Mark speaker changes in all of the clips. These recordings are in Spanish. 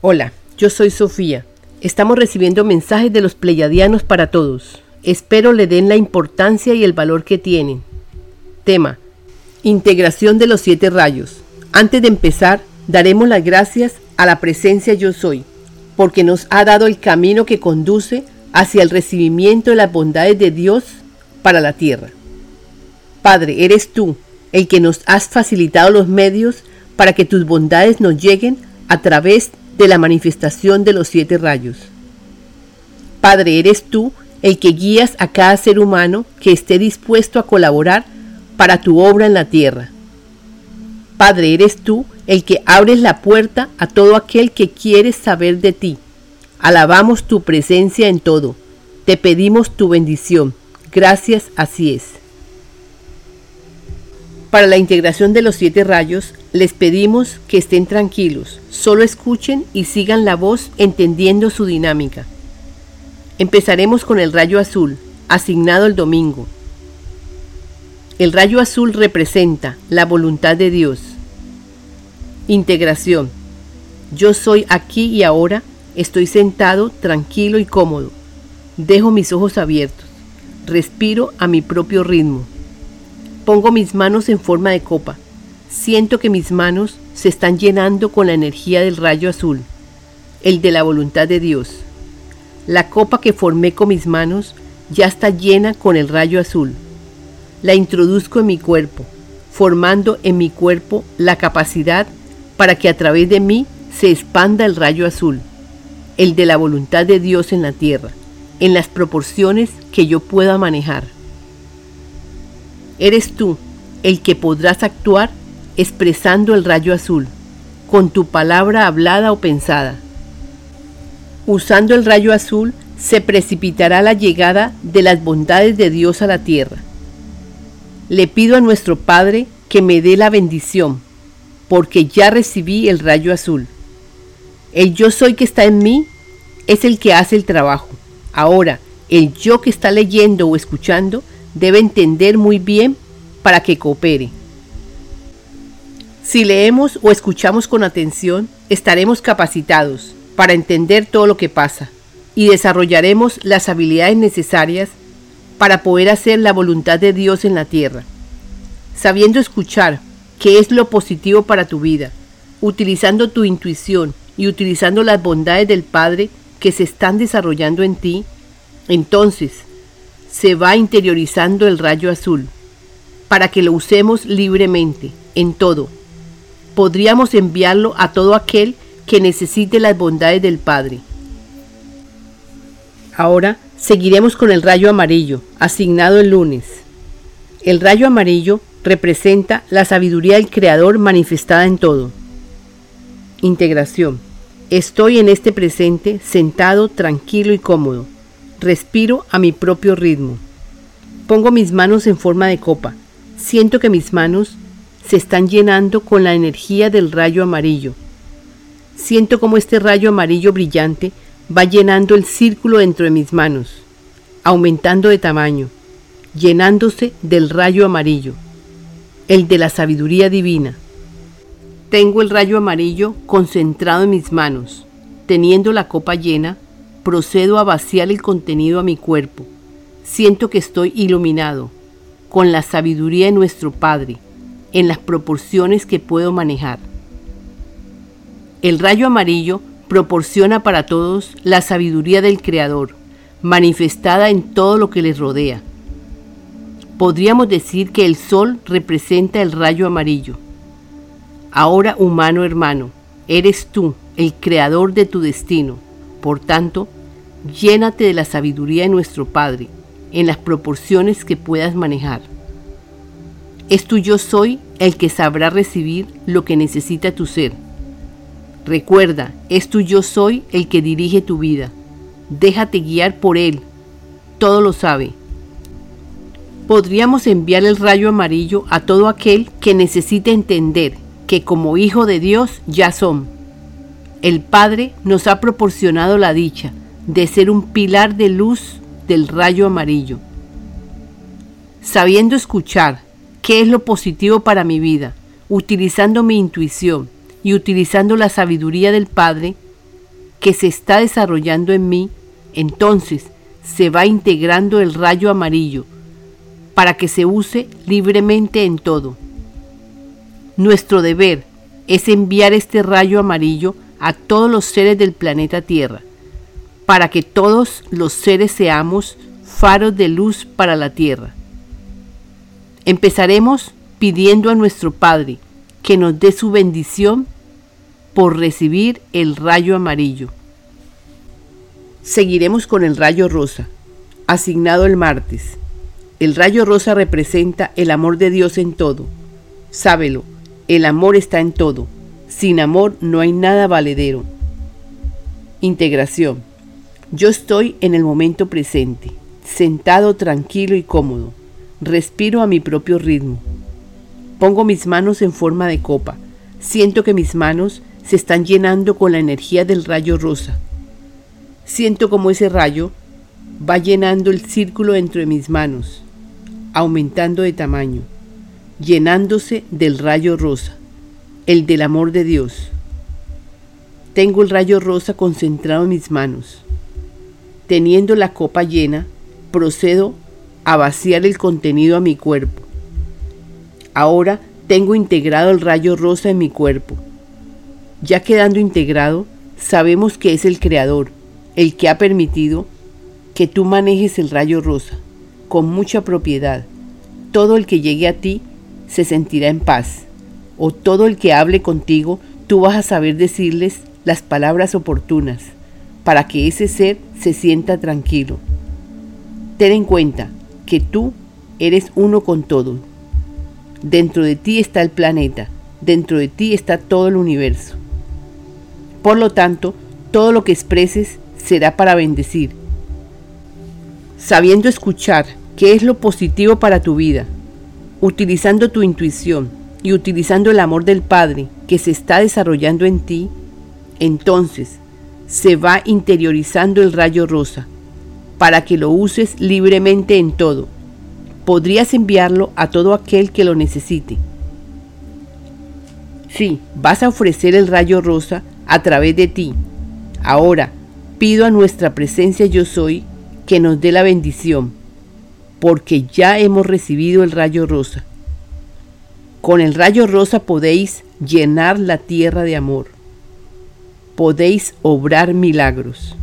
Speaker 1: Hola, yo soy Sofía. Estamos recibiendo mensajes de los pleyadianos para todos. Espero le den la importancia y el valor que tienen. Tema. Integración de los siete rayos. Antes de empezar, daremos las gracias a la presencia yo soy, porque nos ha dado el camino que conduce hacia el recibimiento de las bondades de Dios para la tierra. Padre, eres tú el que nos has facilitado los medios para que tus bondades nos lleguen a través de la manifestación de los siete rayos. Padre, eres tú el que guías a cada ser humano que esté dispuesto a colaborar para tu obra en la tierra. Padre, eres tú el que abres la puerta a todo aquel que quiere saber de ti. Alabamos tu presencia en todo. Te pedimos tu bendición. Gracias, así es. Para la integración de los siete rayos, les pedimos que estén tranquilos, solo escuchen y sigan la voz entendiendo su dinámica. Empezaremos con el rayo azul, asignado el domingo. El rayo azul representa la voluntad de Dios. Integración. Yo soy aquí y ahora, estoy sentado, tranquilo y cómodo. Dejo mis ojos abiertos. Respiro a mi propio ritmo. Pongo mis manos en forma de copa. Siento que mis manos se están llenando con la energía del rayo azul, el de la voluntad de Dios. La copa que formé con mis manos ya está llena con el rayo azul. La introduzco en mi cuerpo, formando en mi cuerpo la capacidad para que a través de mí se expanda el rayo azul, el de la voluntad de Dios en la tierra, en las proporciones que yo pueda manejar. Eres tú el que podrás actuar expresando el rayo azul, con tu palabra hablada o pensada. Usando el rayo azul se precipitará la llegada de las bondades de Dios a la tierra. Le pido a nuestro Padre que me dé la bendición, porque ya recibí el rayo azul. El yo soy que está en mí es el que hace el trabajo. Ahora, el yo que está leyendo o escuchando debe entender muy bien para que coopere. Si leemos o escuchamos con atención, estaremos capacitados para entender todo lo que pasa y desarrollaremos las habilidades necesarias para poder hacer la voluntad de Dios en la tierra. Sabiendo escuchar qué es lo positivo para tu vida, utilizando tu intuición y utilizando las bondades del Padre que se están desarrollando en ti, entonces se va interiorizando el rayo azul, para que lo usemos libremente, en todo. Podríamos enviarlo a todo aquel que necesite las bondades del Padre. Ahora seguiremos con el rayo amarillo, asignado el lunes. El rayo amarillo representa la sabiduría del Creador manifestada en todo. Integración. Estoy en este presente sentado tranquilo y cómodo Respiro a mi propio ritmo. Pongo mis manos en forma de copa. Siento que mis manos se están llenando con la energía del rayo amarillo. Siento como este rayo amarillo brillante va llenando el círculo dentro de mis manos, aumentando de tamaño, llenándose del rayo amarillo, el de la sabiduría divina. Tengo el rayo amarillo concentrado en mis manos, teniendo la copa llena procedo a vaciar el contenido a mi cuerpo. Siento que estoy iluminado con la sabiduría de nuestro Padre en las proporciones que puedo manejar. El rayo amarillo proporciona para todos la sabiduría del Creador, manifestada en todo lo que les rodea. Podríamos decir que el sol representa el rayo amarillo. Ahora, humano hermano, eres tú el creador de tu destino. Por tanto, Llénate de la sabiduría de nuestro Padre en las proporciones que puedas manejar. Es tu yo soy el que sabrá recibir lo que necesita tu ser. Recuerda, es tu yo soy el que dirige tu vida. Déjate guiar por él. Todo lo sabe. Podríamos enviar el rayo amarillo a todo aquel que necesite entender que como hijo de Dios ya son. El Padre nos ha proporcionado la dicha de ser un pilar de luz del rayo amarillo. Sabiendo escuchar qué es lo positivo para mi vida, utilizando mi intuición y utilizando la sabiduría del Padre, que se está desarrollando en mí, entonces se va integrando el rayo amarillo para que se use libremente en todo. Nuestro deber es enviar este rayo amarillo a todos los seres del planeta Tierra, para que todos los seres seamos faros de luz para la Tierra. Empezaremos pidiendo a nuestro Padre que nos dé su bendición por recibir el rayo amarillo. Seguiremos con el rayo rosa, asignado el martes. El rayo rosa representa el amor de Dios en todo. Sábelo, el amor está en todo. Sin amor no hay nada valedero. Integración. Yo estoy en el momento presente, sentado tranquilo y cómodo. Respiro a mi propio ritmo. Pongo mis manos en forma de copa. Siento que mis manos se están llenando con la energía del rayo rosa. Siento como ese rayo va llenando el círculo entre mis manos, aumentando de tamaño, llenándose del rayo rosa, el del amor de Dios. Tengo el rayo rosa concentrado en mis manos. Teniendo la copa llena, procedo a vaciar el contenido a mi cuerpo. Ahora tengo integrado el rayo rosa en mi cuerpo. Ya quedando integrado, sabemos que es el Creador, el que ha permitido que tú manejes el rayo rosa con mucha propiedad. Todo el que llegue a ti se sentirá en paz, o todo el que hable contigo, tú vas a saber decirles las palabras oportunas para que ese ser se sienta tranquilo. Ten en cuenta que tú eres uno con todo. Dentro de ti está el planeta, dentro de ti está todo el universo. Por lo tanto, todo lo que expreses será para bendecir. Sabiendo escuchar qué es lo positivo para tu vida, utilizando tu intuición y utilizando el amor del Padre que se está desarrollando en ti, entonces se va interiorizando el rayo rosa para que lo uses libremente en todo. Podrías enviarlo a todo aquel que lo necesite. Sí, vas a ofrecer el rayo rosa a través de ti. Ahora, pido a nuestra presencia yo soy que nos dé la bendición, porque ya hemos recibido el rayo rosa. Con el rayo rosa podéis llenar la tierra de amor. Podéis obrar milagros.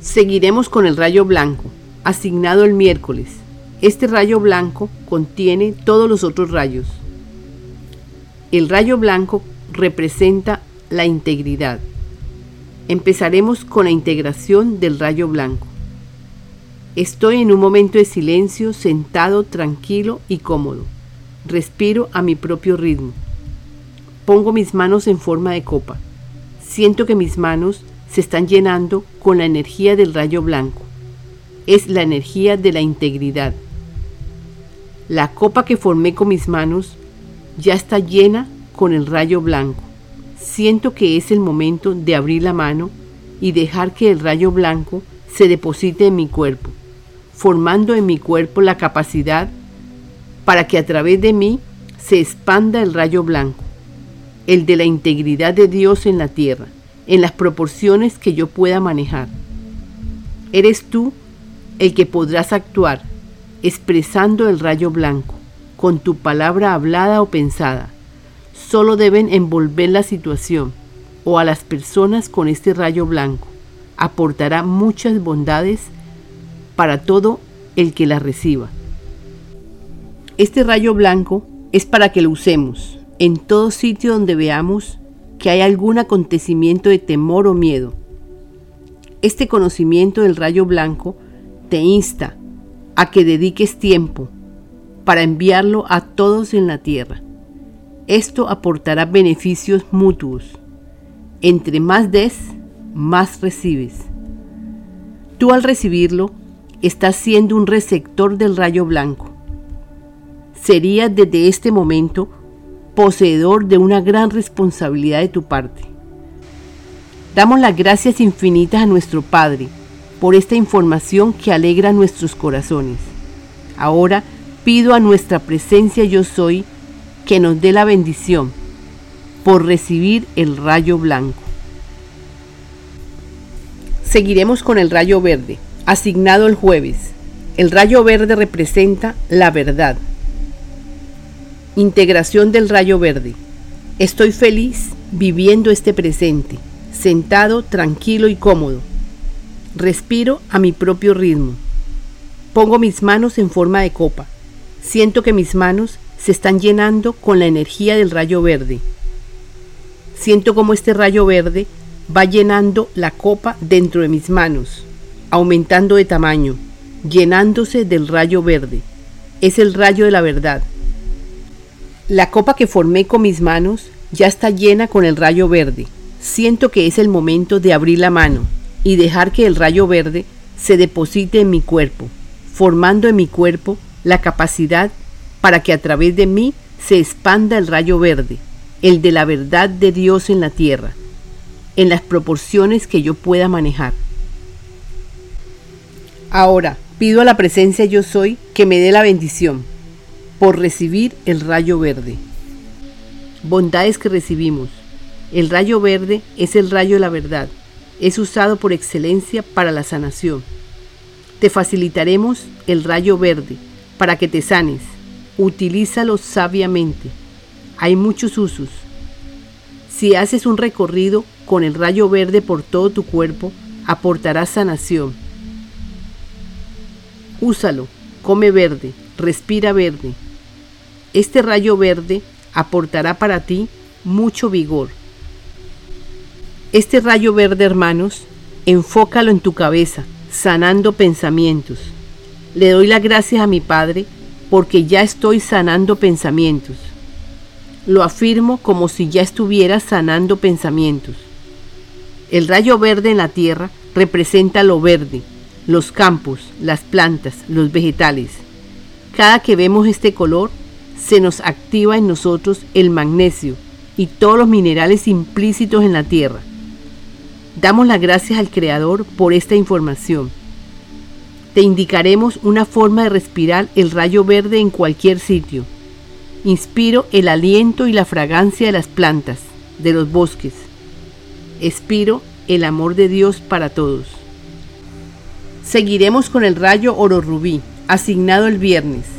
Speaker 1: Seguiremos con el rayo blanco, asignado el miércoles. Este rayo blanco contiene todos los otros rayos. El rayo blanco representa la integridad. Empezaremos con la integración del rayo blanco. Estoy en un momento de silencio, sentado, tranquilo y cómodo. Respiro a mi propio ritmo. Pongo mis manos en forma de copa. Siento que mis manos se están llenando con la energía del rayo blanco. Es la energía de la integridad. La copa que formé con mis manos ya está llena con el rayo blanco siento que es el momento de abrir la mano y dejar que el rayo blanco se deposite en mi cuerpo, formando en mi cuerpo la capacidad para que a través de mí se expanda el rayo blanco, el de la integridad de Dios en la tierra, en las proporciones que yo pueda manejar. Eres tú el que podrás actuar expresando el rayo blanco con tu palabra hablada o pensada solo deben envolver la situación o a las personas con este rayo blanco. Aportará muchas bondades para todo el que la reciba. Este rayo blanco es para que lo usemos en todo sitio donde veamos que hay algún acontecimiento de temor o miedo. Este conocimiento del rayo blanco te insta a que dediques tiempo para enviarlo a todos en la tierra. Esto aportará beneficios mutuos. Entre más des, más recibes. Tú al recibirlo, estás siendo un receptor del rayo blanco. Serías desde este momento poseedor de una gran responsabilidad de tu parte. Damos las gracias infinitas a nuestro Padre por esta información que alegra nuestros corazones. Ahora pido a nuestra presencia yo soy que nos dé la bendición por recibir el rayo blanco. Seguiremos con el rayo verde, asignado el jueves. El rayo verde representa la verdad. Integración del rayo verde. Estoy feliz viviendo este presente, sentado, tranquilo y cómodo. Respiro a mi propio ritmo. Pongo mis manos en forma de copa. Siento que mis manos se están llenando con la energía del rayo verde. Siento como este rayo verde va llenando la copa dentro de mis manos, aumentando de tamaño, llenándose del rayo verde. Es el rayo de la verdad. La copa que formé con mis manos ya está llena con el rayo verde. Siento que es el momento de abrir la mano y dejar que el rayo verde se deposite en mi cuerpo, formando en mi cuerpo la capacidad para que a través de mí se expanda el rayo verde, el de la verdad de Dios en la tierra, en las proporciones que yo pueda manejar. Ahora, pido a la presencia yo soy que me dé la bendición por recibir el rayo verde. Bondades que recibimos. El rayo verde es el rayo de la verdad. Es usado por excelencia para la sanación. Te facilitaremos el rayo verde para que te sanes. Utilízalo sabiamente. Hay muchos usos. Si haces un recorrido con el rayo verde por todo tu cuerpo, aportarás sanación. Úsalo, come verde, respira verde, este rayo verde aportará para ti mucho vigor. Este rayo verde, hermanos, enfócalo en tu cabeza, sanando pensamientos. Le doy las gracias a mi Padre porque ya estoy sanando pensamientos. Lo afirmo como si ya estuviera sanando pensamientos. El rayo verde en la tierra representa lo verde, los campos, las plantas, los vegetales. Cada que vemos este color, se nos activa en nosotros el magnesio y todos los minerales implícitos en la tierra. Damos las gracias al Creador por esta información. Te indicaremos una forma de respirar el rayo verde en cualquier sitio. Inspiro el aliento y la fragancia de las plantas, de los bosques. Expiro el amor de Dios para todos. Seguiremos con el rayo oro rubí, asignado el viernes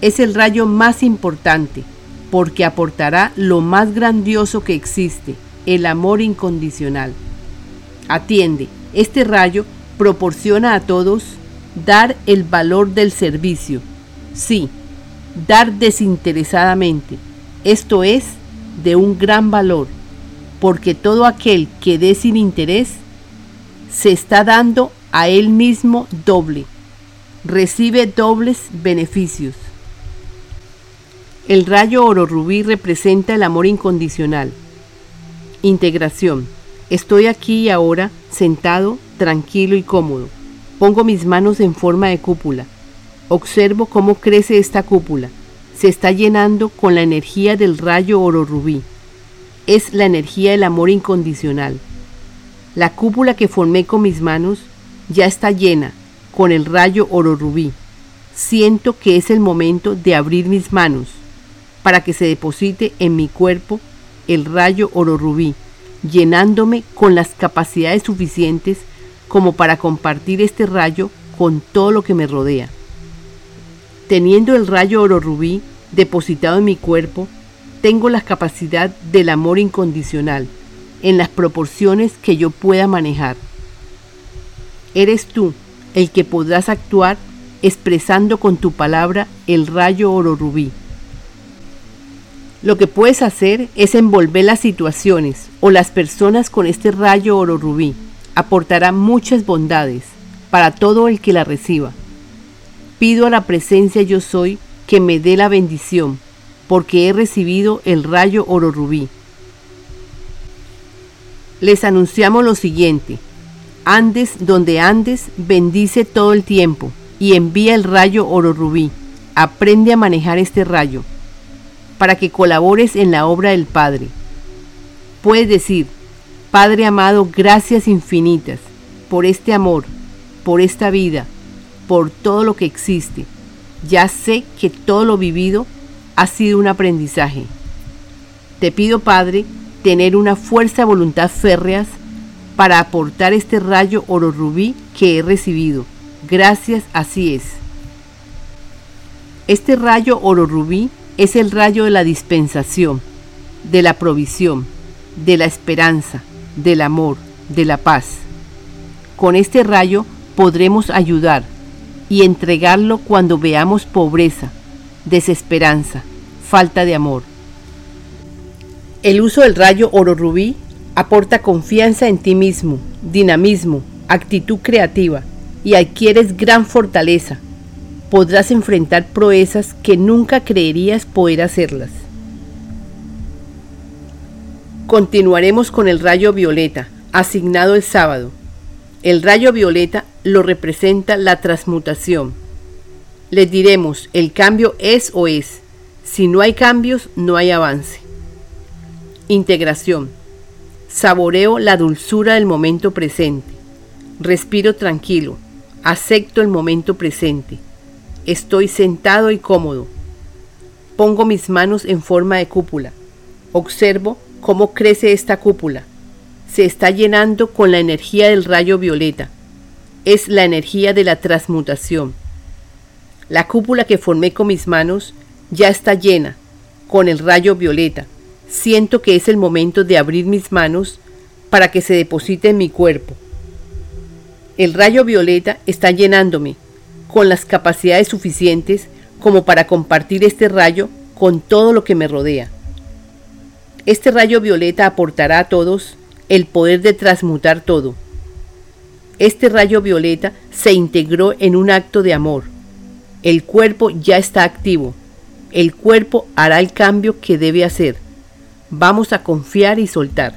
Speaker 1: es el rayo más importante porque aportará lo más grandioso que existe, el amor incondicional. Atiende, este rayo proporciona a todos dar el valor del servicio. Sí, dar desinteresadamente. Esto es de un gran valor, porque todo aquel que dé sin interés se está dando a él mismo doble. Recibe dobles beneficios. El rayo oro rubí representa el amor incondicional. Integración. Estoy aquí y ahora, sentado, tranquilo y cómodo. Pongo mis manos en forma de cúpula. Observo cómo crece esta cúpula. Se está llenando con la energía del rayo oro rubí. Es la energía del amor incondicional. La cúpula que formé con mis manos ya está llena con el rayo oro rubí. Siento que es el momento de abrir mis manos para que se deposite en mi cuerpo el rayo oro rubí, llenándome con las capacidades suficientes como para compartir este rayo con todo lo que me rodea. Teniendo el rayo oro rubí depositado en mi cuerpo, tengo la capacidad del amor incondicional en las proporciones que yo pueda manejar. Eres tú el que podrás actuar expresando con tu palabra el rayo oro rubí. Lo que puedes hacer es envolver las situaciones o las personas con este rayo oro rubí. Aportará muchas bondades para todo el que la reciba. Pido a la presencia yo soy que me dé la bendición, porque he recibido el rayo oro rubí. Les anunciamos lo siguiente. Andes donde andes, bendice todo el tiempo y envía el rayo oro rubí. Aprende a manejar este rayo para que colabores en la obra del Padre. Puedes decir, Padre amado, gracias infinitas por este amor, por esta vida, por todo lo que existe. Ya sé que todo lo vivido ha sido un aprendizaje. Te pido, Padre, tener una fuerza voluntad férreas para aportar este rayo oro rubí que he recibido. Gracias, así es. Este rayo oro rubí es el rayo de la dispensación, de la provisión, de la esperanza, del amor, de la paz. Con este rayo podremos ayudar y entregarlo cuando veamos pobreza, desesperanza, falta de amor. El uso del rayo oro rubí aporta confianza en ti mismo, dinamismo, actitud creativa y adquieres gran fortaleza. Podrás enfrentar proezas que nunca creerías poder hacerlas. Continuaremos con el rayo violeta, asignado el sábado. El rayo violeta lo representa la transmutación. Les diremos, el cambio es o es. Si no hay cambios, no hay avance. Integración. Saboreo la dulzura del momento presente. Respiro tranquilo. Acepto el momento presente. Estoy sentado y cómodo. Pongo mis manos en forma de cúpula. Observo cómo crece esta cúpula. Se está llenando con la energía del rayo violeta. Es la energía de la transmutación. La cúpula que formé con mis manos ya está llena con el rayo violeta siento que es el momento de abrir mis manos para que se deposite en mi cuerpo. El rayo violeta está llenándome con las capacidades suficientes como para compartir este rayo con todo lo que me rodea. Este rayo violeta aportará a todos el poder de transmutar todo. Este rayo violeta se integró en un acto de amor. El cuerpo ya está activo. El cuerpo hará el cambio que debe hacer vamos a confiar y soltar.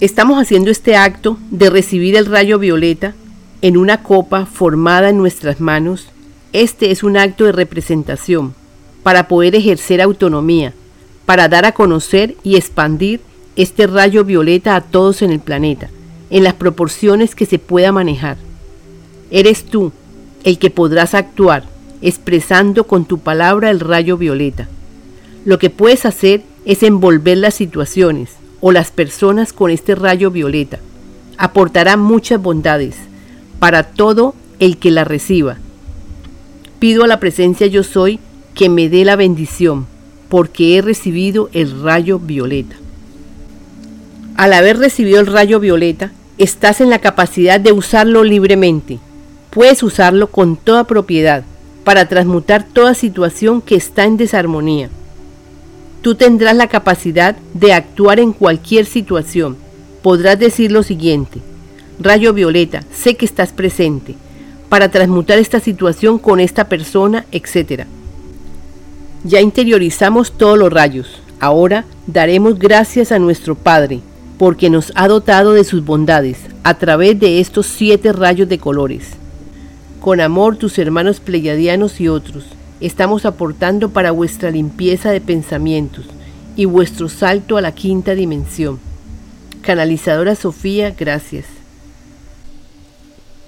Speaker 1: Estamos haciendo este acto de recibir el rayo violeta en una copa formada en nuestras manos. Este es un acto de representación para poder ejercer autonomía, para dar a conocer y expandir este rayo violeta a todos en el planeta, en las proporciones que se pueda manejar. Eres tú el que podrás actuar expresando con tu palabra el rayo violeta. Lo que puedes hacer es envolver las situaciones o las personas con este rayo violeta. Aportará muchas bondades para todo el que la reciba. Pido a la presencia yo soy que me dé la bendición, porque he recibido el rayo violeta. Al haber recibido el rayo violeta, estás en la capacidad de usarlo libremente. Puedes usarlo con toda propiedad para transmutar toda situación que está en desarmonía Tú tendrás la capacidad de actuar en cualquier situación. Podrás decir lo siguiente, rayo violeta, sé que estás presente, para transmutar esta situación con esta persona, etc. Ya interiorizamos todos los rayos. Ahora daremos gracias a nuestro Padre, porque nos ha dotado de sus bondades a través de estos siete rayos de colores. Con amor tus hermanos pleyadianos y otros, estamos aportando para vuestra limpieza de pensamientos y vuestro salto a la quinta dimensión. Canalizadora Sofía, gracias.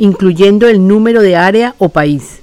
Speaker 1: incluyendo el número de área o país.